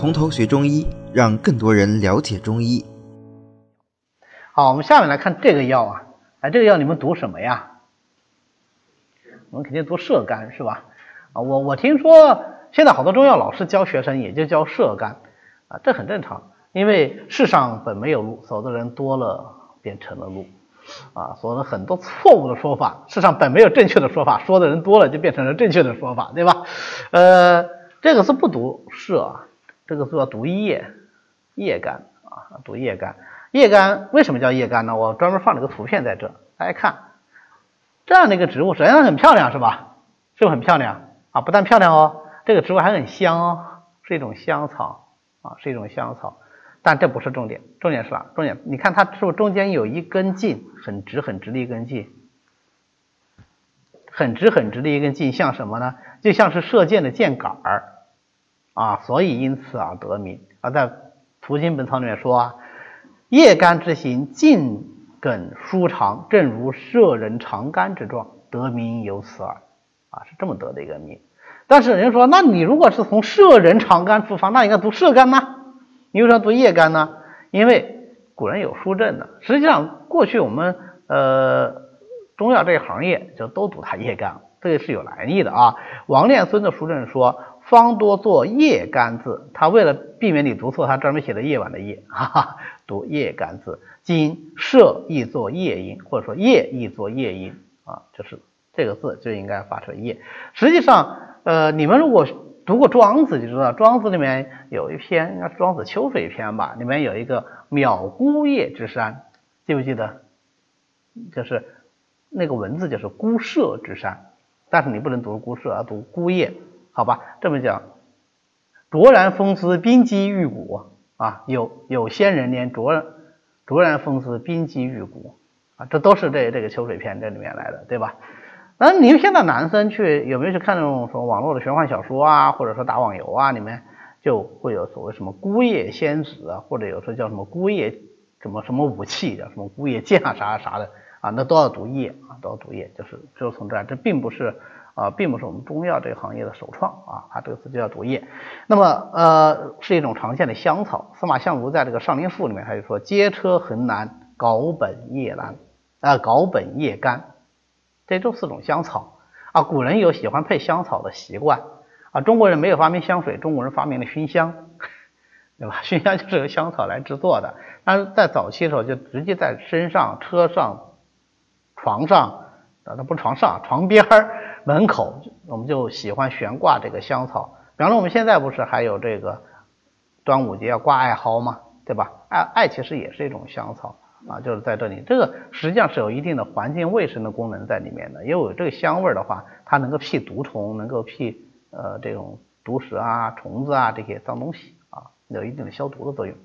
从头学中医，让更多人了解中医。好，我们下面来看这个药啊，哎，这个药你们读什么呀？我们肯定读射肝是吧？啊，我我听说现在好多中药老师教学生也就教射肝啊，这很正常，因为世上本没有路，走的人多了便成了路啊，说了很多错误的说法，世上本没有正确的说法，说的人多了就变成了正确的说法，对吧？呃，这个是不读射啊，这个是要读叶叶肝啊，读叶肝。叶肝为什么叫叶肝呢？我专门放了个图片在这，大家看这样的一个植物，首先它很漂亮，是吧？是不是很漂亮啊？不但漂亮哦，这个植物还很香哦，是一种香草啊，是一种香草。但这不是重点，重点是啥？重点你看它是不是中间有一根茎，很直很直的一根茎，很直很直的一根茎，像什么呢？就像是射箭的箭杆儿啊，所以因此而得名。而在《图经本草》里面说啊。叶肝之形，茎梗舒长，正如射人长杆之状，得名由此耳。啊，是这么得的一个名。但是人家说，那你如果是从射人长杆出发，那应该读射肝呢？你为什么读叶肝呢？因为古人有书证的。实际上，过去我们呃中药这一行业就都读它叶肝，这个是有来历的啊。王炼孙的书证说。方多做夜干字，他为了避免你读错，他专门写的夜晚的夜，哈哈，读夜干字。今舍译作夜音，或者说夜译作夜音啊，就是这个字就应该发成夜。实际上，呃，你们如果读过庄子就知道，庄子里面有一篇应该是庄子秋水篇吧，里面有一个渺孤叶之山，记不记得？就是那个文字就是孤舍之山，但是你不能读孤舍，而读孤叶。好吧，这么讲，卓然风姿，冰肌玉骨啊，有有仙人连卓卓然风姿，冰肌玉骨啊，这都是这这个秋水篇这里面来的，对吧？那你们现在男生去有没有去看那种什么网络的玄幻小说啊，或者说打网游啊，里面就会有所谓什么孤叶仙子啊，或者有时候叫什么孤叶什么什么武器，叫什么孤叶剑啊啥啥的啊，那都要读叶啊，都要读叶，就是就是从这，这并不是。啊，并不是我们中药这个行业的首创啊，它这个字就叫毒叶。那么，呃，是一种常见的香草。司马相如在这个《上林赋》里面他就说：“接车横南，稿本叶兰，啊，稿本叶干，这都四种香草啊。古人有喜欢配香草的习惯啊。中国人没有发明香水，中国人发明了熏香，对吧？熏香就是由香草来制作的。但是在早期的时候，就直接在身上、车上、床上啊，那不是床上，床边儿。门口我们就喜欢悬挂这个香草，比方说我们现在不是还有这个端午节要挂艾蒿吗？对吧？艾艾其实也是一种香草啊，就是在这里，这个实际上是有一定的环境卫生的功能在里面的，因为有这个香味的话，它能够辟毒虫，能够辟呃这种毒蛇啊、虫子啊这些脏东西啊，有一定的消毒的作用。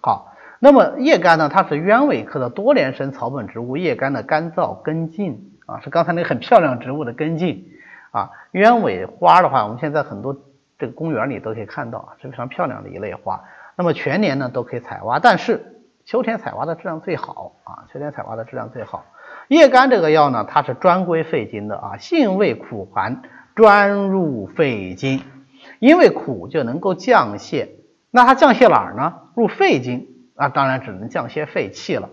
好，那么叶干呢，它是鸢尾科的多年生草本植物，叶干的干燥根茎。啊，是刚才那个很漂亮植物的根茎啊，鸢尾花的话，我们现在很多这个公园里都可以看到啊，是非常漂亮的一类花。那么全年呢都可以采挖，但是秋天采挖的质量最好啊，秋天采挖的质量最好。叶干这个药呢，它是专归肺经的啊，性味苦寒，专入肺经，因为苦就能够降泻。那它降泻哪儿呢？入肺经，那当然只能降泻肺气了。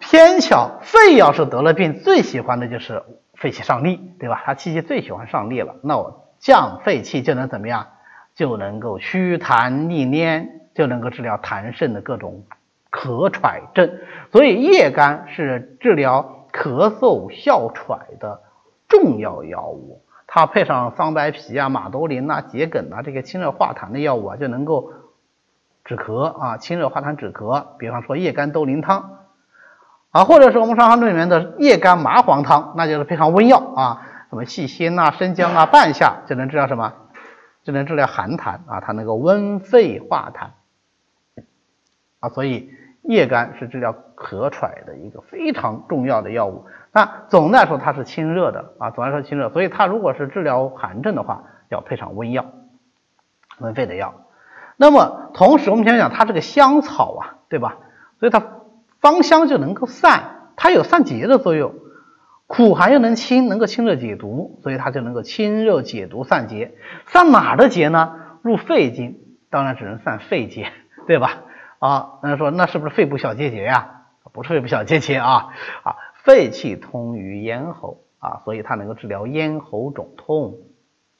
偏巧肺要是得了病，最喜欢的就是肺气上逆，对吧？它气机最喜欢上逆了，那我降肺气就能怎么样？就能够祛痰利黏，就能够治疗痰肾的各种咳喘症。所以叶肝是治疗咳嗽哮喘的重要药物，它配上桑白皮啊、马兜铃啊、桔梗啊这些清热化痰的药物啊，就能够止咳啊，清热化痰止咳。比方说叶肝兜铃汤。啊，或者是我们《伤寒论》里面的叶肝麻黄汤，那就是配上温药啊，什么细辛啊、生姜啊半夏，就能治疗什么？就能治疗寒痰啊，它能够温肺化痰啊，所以叶肝是治疗咳喘的一个非常重要的药物。那总的来说，它是清热的啊，总的来说清热，所以它如果是治疗寒症的话，要配上温药、温肺的药。那么同时，我们想想，它这个香草啊，对吧？所以它。芳香就能够散，它有散结的作用，苦寒又能清，能够清热解毒，所以它就能够清热解毒散结。散哪的结呢？入肺经当然只能散肺结，对吧？啊，那说那是不是肺部小结节呀？不是肺部小结节啊啊，肺气通于咽喉啊，所以它能够治疗咽喉肿痛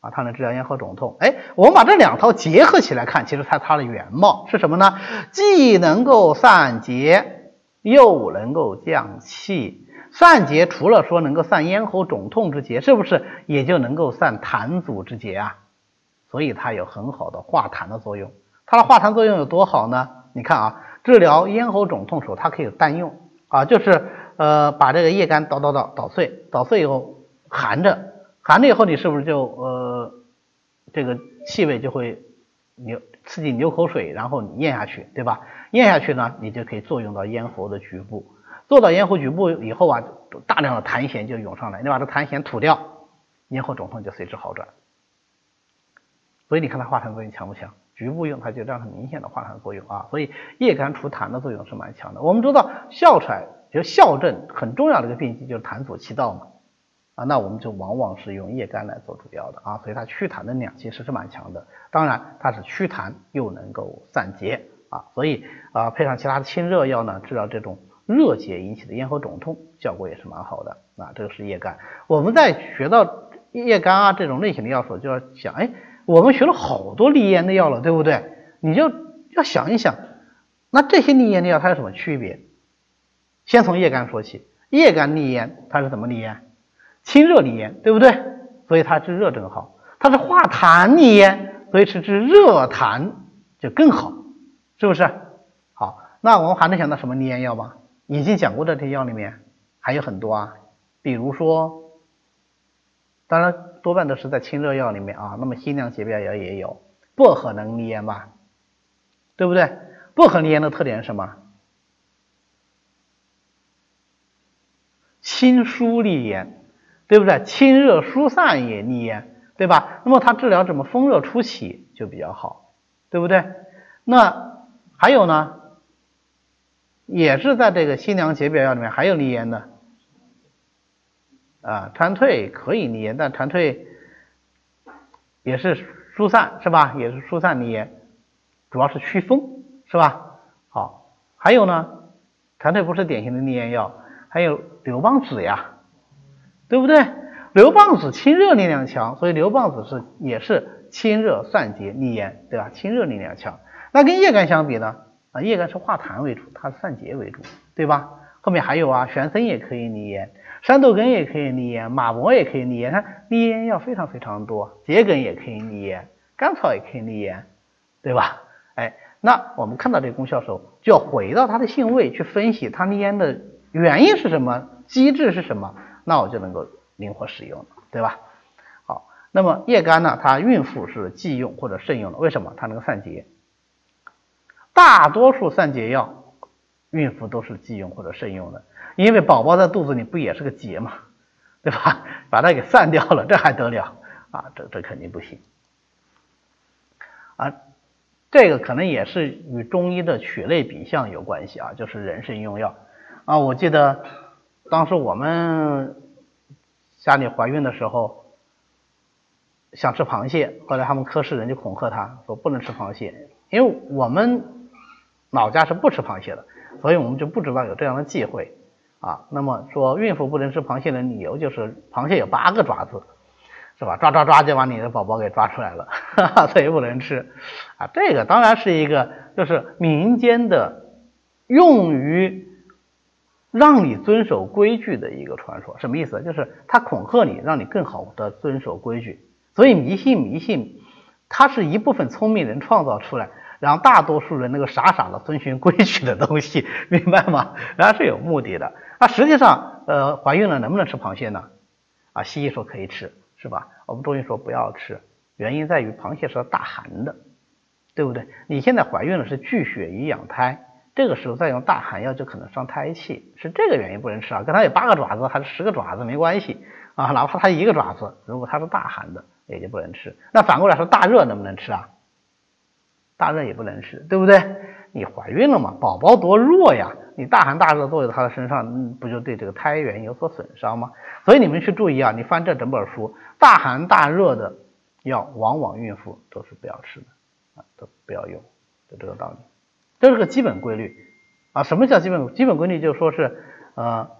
啊，它能治疗咽喉肿痛。哎，我们把这两套结合起来看，其实它它的原貌是什么呢？既能够散结，又能够降气。散结除了说能够散咽喉肿痛之结，是不是也就能够散痰阻之结啊？所以它有很好的化痰的作用。它的化痰作用有多好呢？你看啊，治疗咽喉肿痛时候，它可以单用啊，就是呃把这个叶干捣捣捣捣碎，捣碎以后含着，含着以后你是不是就呃这个气味就会流刺激流口水，然后你咽下去，对吧？咽下去呢，你就可以作用到咽喉的局部。做到咽喉局部以后啊，大量的痰涎就涌上来，你把这痰涎吐掉，咽喉肿痛就随之好转。所以你看它化痰作用强不强？局部用它就这样很明显的化痰作用啊。所以叶甘除痰的作用是蛮强的。我们知道哮喘就哮症很重要的一个病机就是痰阻气道嘛啊，那我们就往往是用叶甘来做主要的啊。所以它祛痰的量其实是蛮强的。当然它是祛痰又能够散结啊，所以啊配上其他的清热药呢，治疗这种。热结引起的咽喉肿痛效果也是蛮好的啊，这个是叶干。我们在学到叶干啊这种类型的药时候，就要想，哎，我们学了好多利咽的药了，对不对？你就要想一想，那这些利咽的药它有什么区别？先从叶干说起，叶干利咽它是怎么利咽？清热利咽，对不对？所以它治热症好。它是化痰利咽，所以是治热痰就更好，是不是？好，那我们还能想到什么利咽药吗？已经讲过的这些药里面还有很多啊，比如说，当然多半都是在清热药里面啊。那么辛凉解表药也有，薄荷能利咽吧？对不对？薄荷利咽的特点是什么？清疏利咽，对不对？清热疏散也利咽，对吧？那么它治疗什么风热初起就比较好，对不对？那还有呢？也是在这个辛凉解表药里面还有利咽的啊，蝉蜕可以利咽，但蝉蜕也是疏散是吧？也是疏散利咽，主要是祛风是吧？好，还有呢，蝉蜕不是典型的利咽药，还有刘邦子呀，对不对？刘邦子清热力量强，所以刘邦子是也是清热散结利咽，对吧？清热力量强，那跟叶干相比呢？啊，叶干是化痰为主，它是散结为主，对吧？后面还有啊，玄参也可以利咽，山豆根也可以利咽，马勃也可以利咽，它利咽药非常非常多，桔梗也可以利咽，甘草也可以利咽，对吧？哎，那我们看到这个功效的时候，就要回到它的性味去分析它利咽的原因是什么，机制是什么，那我就能够灵活使用了，对吧？好，那么叶干呢，它孕妇是忌用或者慎用的，为什么？它能够散结。大多数散结药，孕妇都是忌用或者慎用的，因为宝宝在肚子里不也是个结嘛，对吧？把它给散掉了，这还得了啊？这这肯定不行啊！这个可能也是与中医的取类比象有关系啊，就是人参用药啊。我记得当时我们家里怀孕的时候想吃螃蟹，后来他们科室人就恐吓他说不能吃螃蟹，因为我们。老家是不吃螃蟹的，所以我们就不知道有这样的忌讳啊。那么说孕妇不能吃螃蟹的理由就是螃蟹有八个爪子，是吧？抓抓抓就把你的宝宝给抓出来了，哈 哈所以不能吃啊。这个当然是一个就是民间的用于让你遵守规矩的一个传说，什么意思？就是他恐吓你，让你更好的遵守规矩。所以迷信迷信，它是一部分聪明人创造出来。让大多数人那个傻傻的遵循规矩的东西，明白吗？然后是有目的的。那实际上，呃，怀孕了能不能吃螃蟹呢？啊，西医说可以吃，是吧？我们中医说不要吃，原因在于螃蟹是大寒的，对不对？你现在怀孕了是聚血以养胎，这个时候再用大寒药就可能伤胎气，是这个原因不能吃啊。跟它有八个爪子还是十个爪子没关系啊，哪怕它一个爪子，如果它是大寒的，也就不能吃。那反过来说，大热能不能吃啊？大热也不能吃，对不对？你怀孕了嘛，宝宝多弱呀，你大寒大热坐在他的身上，不就对这个胎源有所损伤吗？所以你们去注意啊，你翻这整本书，大寒大热的药，往往孕妇都是不要吃的啊都不要用，就这个道理。这是个基本规律啊。什么叫基本基本规律？就说是呃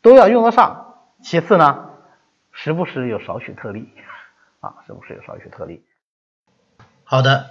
都要用得上，其次呢，时不时有少许特例啊，时不时有少许特例。好的，